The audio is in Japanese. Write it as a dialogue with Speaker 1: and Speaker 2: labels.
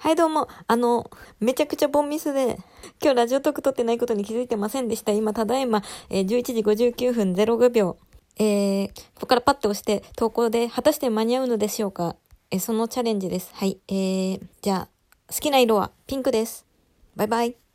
Speaker 1: はい、どうも。あの、めちゃくちゃボンミスで、今日ラジオトーク撮ってないことに気づいてませんでした。今、ただいま、えー、11時59分05秒。えー、ここからパッと押して投稿で、果たして間に合うのでしょうかえー、そのチャレンジです。はい。えー、じゃあ、好きな色はピンクです。バイバイ。